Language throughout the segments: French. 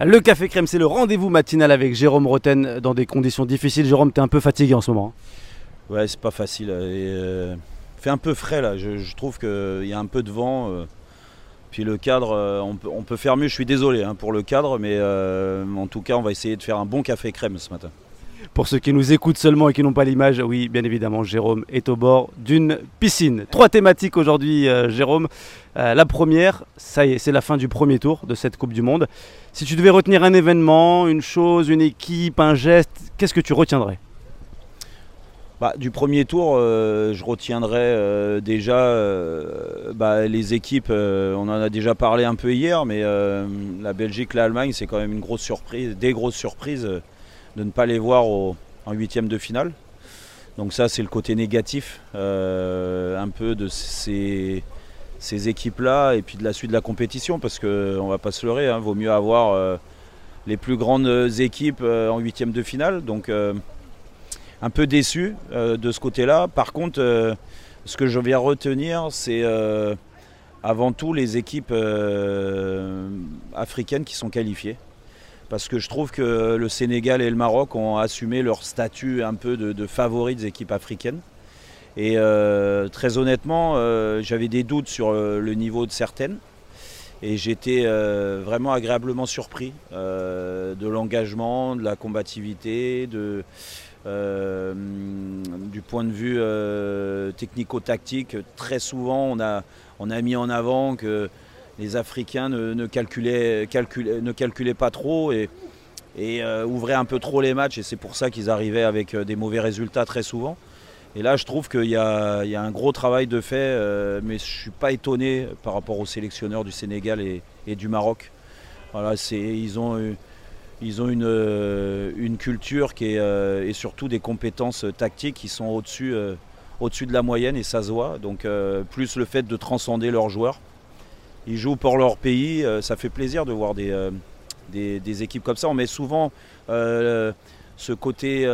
Le Café Crème, c'est le rendez-vous matinal avec Jérôme Roten dans des conditions difficiles. Jérôme, t'es un peu fatigué en ce moment. hein? Ouais, c'est pas facile. Euh, fait un peu frais là. Je, trouve qu'il y a un peu de vent. euh, puis le cadre, euh, on, peut, faire mieux. Je suis désolé hein, pour le cadre, mais en tout cas, on va essayer de faire un bon café crème ce matin. Pour ceux qui nous écoutent seulement et qui n'ont pas l'image, oui, bien évidemment, Jérôme est au bord d'une piscine. Trois thématiques aujourd'hui, euh, Jérôme. Euh, la première, ça y est, c'est la fin du premier tour de cette Coupe du Monde. Si tu devais retenir un événement, une chose, une équipe, un geste, qu'est-ce que tu retiendrais? Bah, du premier tour, euh, je retiendrai euh, déjà bah, les équipes. on en a déjà parlé un peu hier, mais la Belgique, l'Allemagne, c'est quand même une grosse surprise, des grosses surprises de ne pas les voir en huitième de finale. Donc ça, c'est le côté négatif euh, un peu de ces, équipes-là et puis de la suite de la compétition, parce que on va pas se leurrer, hein, vaut mieux avoir euh, les plus grandes équipes euh, en huitième de finale. Donc un peu déçu de ce côté-là. Par contre, ce que je viens retenir, c'est avant tout les équipes africaines qui sont qualifiées. Parce que je trouve que le Sénégal et le Maroc ont assumé leur statut un peu de, de favoris des équipes africaines. Et euh, très honnêtement, euh, j'avais des doutes sur euh, le niveau de certaines. Et j'étais vraiment agréablement surpris de l'engagement, de la combativité, du point de vue technico-tactique. Très souvent, on a, on a mis en avant que les Africains ne, calculaient, pas trop et, euh, ouvraient un peu trop les matchs. Et c'est pour ça qu'ils arrivaient avec euh, des mauvais résultats très souvent. Et là, je trouve qu'il y, a un gros travail de fait, euh, mais je ne suis pas étonné par rapport aux sélectionneurs du Sénégal et, du Maroc. Voilà, ils ont, une, culture et surtout des compétences tactiques qui sont au-dessus, de la moyenne et ça se voit. Donc, plus le fait de transcender leurs joueurs. Ils jouent pour leur pays, euh, ça fait plaisir de voir des, euh, des, des équipes comme ça. On met souvent euh, ce côté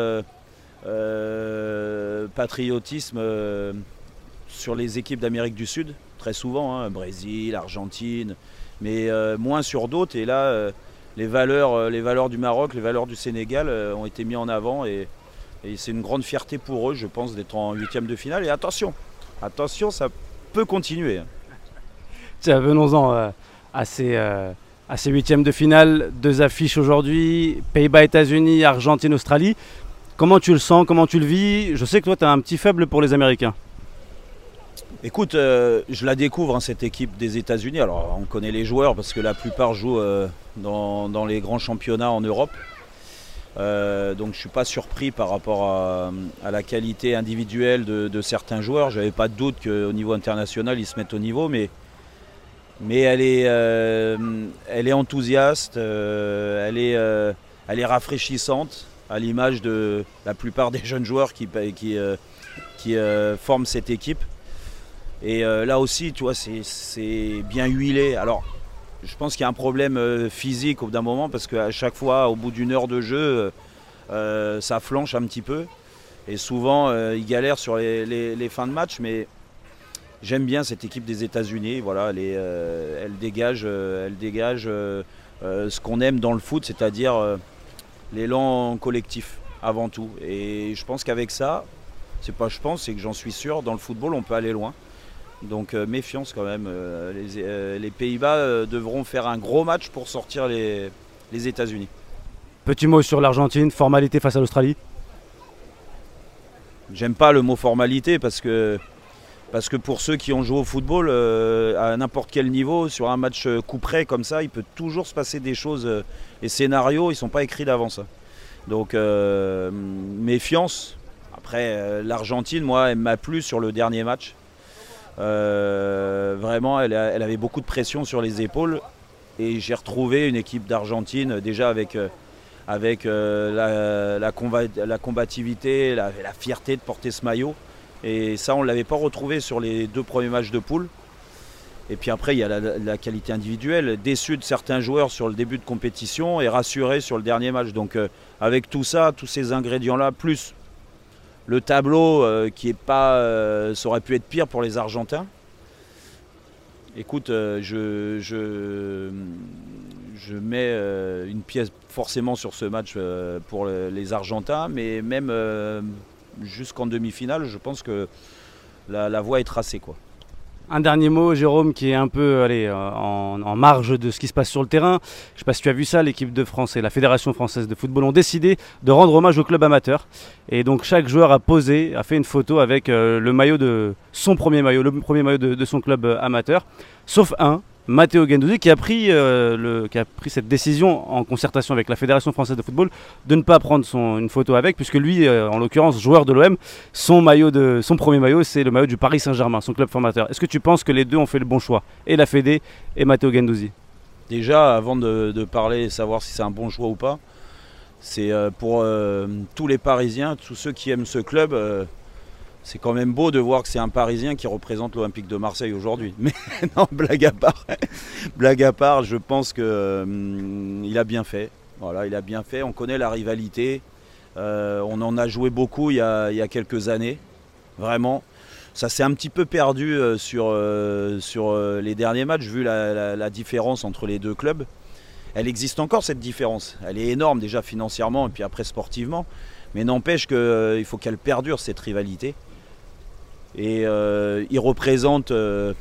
patriotisme sur les équipes d'Amérique du Sud, très souvent, hein, Brésil, Argentine, mais moins sur d'autres. Et là, les, valeurs, les valeurs du Maroc, les valeurs du Sénégal ont été mis en avant et, et c'est une grande fierté pour eux, je pense, d'être en huitième de finale. Et attention, attention, ça peut continuer. Tiens, venons-en euh, à ces, euh, à ces huitièmes de finale. Deux affiches aujourd'hui, Pays-Bas, États-Unis, Argentine, Australie. Comment tu le sens? Comment tu le vis? Je sais que toi, tu as un petit faible pour les Américains. Écoute, euh, je la découvre, hein, cette équipe des États-Unis. Alors, on connaît les joueurs parce que la plupart jouent dans, les grands championnats en Europe. Donc, je ne suis pas surpris par rapport à, la qualité individuelle de, de certains joueurs. Je n'avais pas de doute qu'au niveau international, ils se mettent au niveau, mais, mais elle, est, euh, elle est enthousiaste, euh, elle, est, euh, elle est rafraîchissante, à l'image de la plupart des jeunes joueurs qui, qui, qui forment cette équipe. Et là aussi, tu vois, c'est- bien huilé. Alors, je pense qu'il y a un problème physique au bout d'un moment parce qu'à chaque fois, au bout d'une heure de jeu, ça flanche un petit peu. Et souvent, ils galèrent sur les, les- les fins de match. Mais j'aime bien cette équipe des États-Unis. Voilà, elle, est, euh, elle dégage, euh, elle dégage euh, euh, ce qu'on aime dans le foot, c'est-à-dire l'élan collectif avant tout. Et je pense qu'avec ça, c'est pas je pense, c'est que j'en suis sûr, dans le football, on peut aller loin. Donc méfiance quand même. Les les Pays-Bas devront faire un gros match pour sortir les, les États-Unis. Petit mot sur l'Argentine, formalité face à l'Australie? J'aime pas le mot formalité parce que, parce que pour ceux qui ont joué au football, euh, à n'importe quel niveau, sur un match euh, coup près comme ça, il peut toujours se passer des choses. euh, les scénarios, ils sont pas écrits d'avance. hein. Donc euh, méfiance. Après, euh, l'Argentine, moi, elle m'a plu sur le dernier match. Euh, vraiment, elle, avait beaucoup de pression sur les épaules. Et j'ai retrouvé une équipe d'Argentine euh, déjà avec, euh, avec euh, la, la comba- la combativité, la fierté de porter ce maillot. Et ça, on ne l'avait pas retrouvé sur les deux premiers matchs de poule. Et puis après, il y a la, qualité individuelle. Déçu de certains joueurs sur le début de compétition et rassuré sur le dernier match. Donc euh, avec tout ça, tous ces ingrédients-là, plus le tableau euh, qui est pas, euh, ça aurait pu être pire pour les Argentins. Écoute, je, je, je mets une pièce forcément sur ce match pour les Argentins, mais même jusqu'en demi-finale, je pense que la, voie est tracée. Quoi. Un dernier mot, Jérôme, qui est un peu allez, euh, en, marge de ce qui se passe sur le terrain. Je ne sais pas si tu as vu ça, l'équipe de France et la Fédération française de football ont décidé de rendre hommage au club amateur. Et donc chaque joueur a posé, a fait une photo avec euh, le maillot de son premier maillot, le premier maillot de son club euh, amateur. Sauf un, Matteo Gendouzi qui a, pris, euh, qui a pris cette décision en concertation avec la Fédération française de football de ne pas prendre son, une photo avec, puisque lui, euh, en l'occurrence, joueur de l'OM, son, premier maillot, c'est le maillot du Paris Saint-Germain, son club formateur. Est-ce que tu penses que les deux ont fait le bon choix Et la Fédé et Matteo Gendouzi? Déjà, avant de, de parler et savoir si c'est un bon choix ou pas, c'est euh, pour tous les Parisiens, tous ceux qui aiment ce club c'est quand même beau de voir que c'est un Parisien qui représente l'Olympique de Marseille aujourd'hui. Mais non, blague à part, blague à part, je pense qu'il euh, a bien fait. Voilà, il a bien fait. On connaît la rivalité. Euh, on en a joué beaucoup il y a, quelques années, vraiment. Ça s'est un petit peu perdu euh, sur, sur les derniers matchs, vu la, différence entre les deux clubs. Elle existe encore cette différence. Elle est énorme déjà financièrement et puis après sportivement. Mais n'empêche qu'il faut qu'elle perdure cette rivalité. Et euh, il représente euh,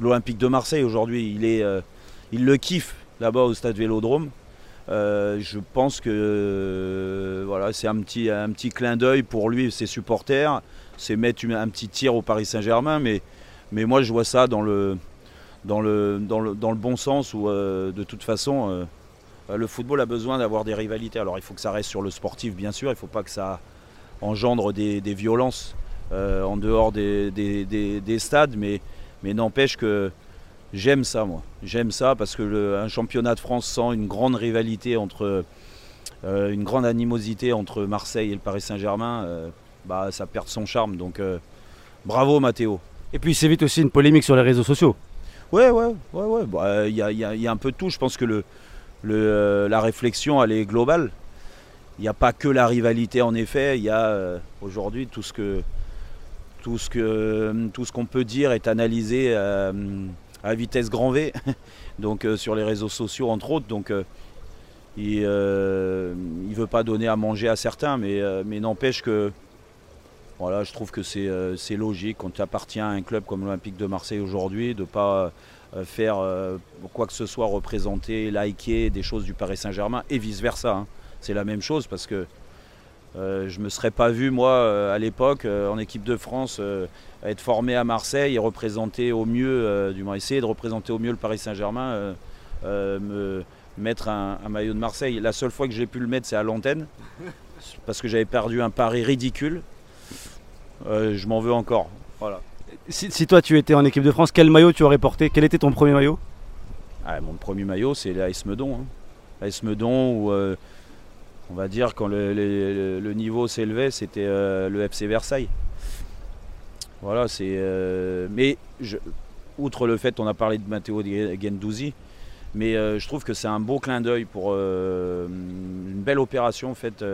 l'Olympique de Marseille aujourd'hui. Il, euh, il le kiffe là-bas au stade Vélodrome. je pense que voilà, c'est un petit, un petit clin d'œil pour lui et ses supporters. C'est mettre un petit tir au Paris Saint-Germain. Mais, mais moi, je vois ça dans le, dans le, dans le, dans le bon sens où, de toute façon, le football a besoin d'avoir des rivalités. Alors, il faut que ça reste sur le sportif, bien sûr. Il ne faut pas que ça engendre des violences. Euh, en dehors des, stades, mais, mais n'empêche que j'aime ça, moi. J'aime ça parce que un championnat de France sans une grande rivalité entre. Euh, une grande animosité entre Marseille et le Paris Saint-Germain, euh, bah, ça perd son charme. Donc bravo Mathéo. Et puis c'est vite aussi une polémique sur les réseaux sociaux. Ouais, ouais, ouais, ouais. Bah, il y, a, un peu de tout. Je pense que le, le, la réflexion, elle est globale. Il n'y a pas que la rivalité, en effet. Il y a aujourd'hui tout ce que tout ce que tout ce qu'on peut dire est analysé euh, à vitesse grand V, donc euh, sur les réseaux sociaux entre autres. Donc euh, il ne veut pas donner à manger à certains, mais, mais n'empêche que voilà, je trouve que c'est logique quand tu appartiens à un club comme l'Olympique de Marseille aujourd'hui de ne pas faire quoi que ce soit représenter, liker des choses du Paris Saint-Germain et vice-versa. Hein. C'est la même chose parce que euh, je ne me serais pas vu, moi, euh, à l'époque, euh, en équipe de France, être formé à Marseille et représenter au mieux, du moins essayer de représenter au mieux le Paris Saint-Germain, me mettre un, maillot de Marseille. La seule fois que j'ai pu le mettre, c'est à l'antenne, parce que j'avais perdu un pari ridicule. je m'en veux encore. Voilà. Si, toi tu étais en équipe de France, quel maillot tu aurais porté? Quel était ton premier maillot? Ah, Mon premier maillot, c'est l'AS Meudon. Hein. L'AS Meudon, où on va dire, quand le, niveau s'élevait, c'était euh, le FC Versailles. Voilà, c'est. Euh, mais outre le fait, on a parlé de Matteo Gendouzi, mais euh, je trouve que c'est un beau clin d'œil pour une belle opération faite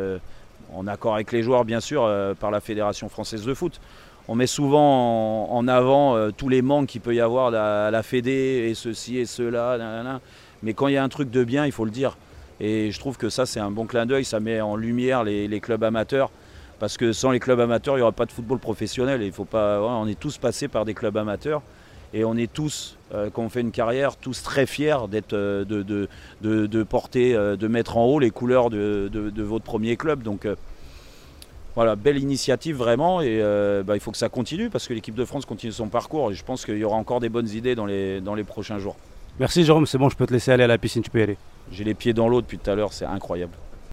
en accord avec les joueurs, bien sûr, par la Fédération française de foot. On met souvent en, avant tous les manques qu'il peut y avoir à la, Fédé et ceci et cela, mais quand il y a un truc de bien, il faut le dire. Et je trouve que ça, c'est un bon clin d'œil. Ça met en lumière les, clubs amateurs. Parce que sans les clubs amateurs, il n'y aura pas de football professionnel. on est tous passés par des clubs amateurs. Et on est tous, euh, quand on fait une carrière, tous très fiers euh, de, porter, euh, de mettre en haut les couleurs de, votre premier club. Donc voilà, belle initiative vraiment. Et bah, il faut que ça continue parce que l'équipe de France continue son parcours. Et je pense qu'il y aura encore des bonnes idées dans les prochains jours. Merci Jérôme, c'est bon, je peux te laisser aller à la piscine, tu peux aller. J'ai les pieds dans l'eau depuis tout à l'heure, c'est incroyable.